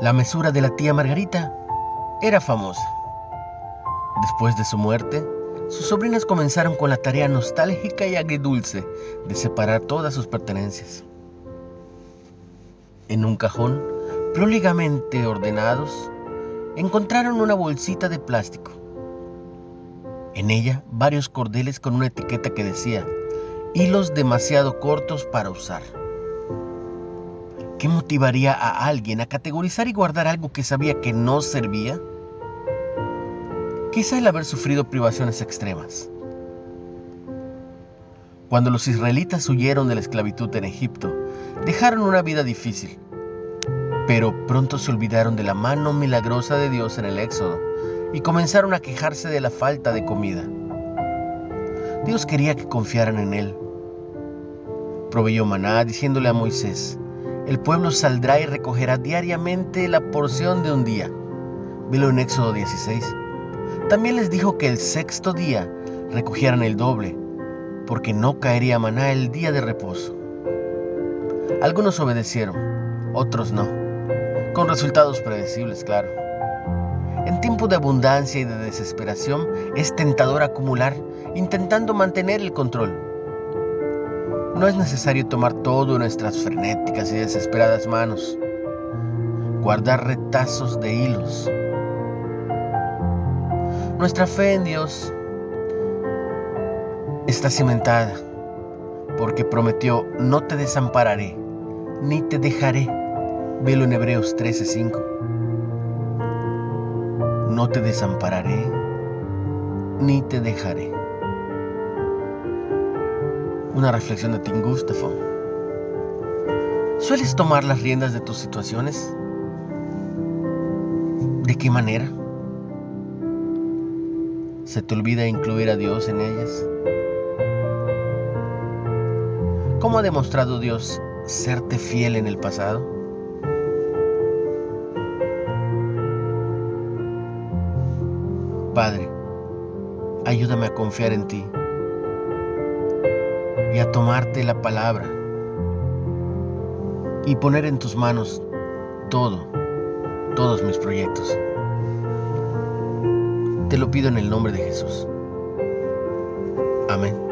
La mesura de la tía Margarita era famosa. Después de su muerte, sus sobrinas comenzaron con la tarea nostálgica y agridulce de separar todas sus pertenencias. En un cajón, proligamente ordenados, encontraron una bolsita de plástico. En ella, varios cordeles con una etiqueta que decía, hilos demasiado cortos para usar. ¿Qué motivaría a alguien a categorizar y guardar algo que sabía que no servía? Quizá el haber sufrido privaciones extremas. Cuando los israelitas huyeron de la esclavitud en Egipto, dejaron una vida difícil, pero pronto se olvidaron de la mano milagrosa de Dios en el Éxodo y comenzaron a quejarse de la falta de comida. Dios quería que confiaran en Él. Proveyó maná diciéndole a Moisés, el pueblo saldrá y recogerá diariamente la porción de un día. Velo en Éxodo 16. También les dijo que el sexto día recogieran el doble, porque no caería maná el día de reposo. Algunos obedecieron, otros no, con resultados predecibles, claro. En tiempo de abundancia y de desesperación es tentador acumular, intentando mantener el control no es necesario tomar todo en nuestras frenéticas y desesperadas manos, guardar retazos de hilos. Nuestra fe en Dios está cimentada porque prometió, no te desampararé, ni te dejaré. Velo en Hebreos 13:5. No te desampararé, ni te dejaré. Una reflexión de Tim Gustafson. ¿Sueles tomar las riendas de tus situaciones? ¿De qué manera? ¿Se te olvida incluir a Dios en ellas? ¿Cómo ha demostrado Dios serte fiel en el pasado? Padre, ayúdame a confiar en ti y a tomarte la palabra y poner en tus manos todo, todos mis proyectos. Te lo pido en el nombre de Jesús. Amén.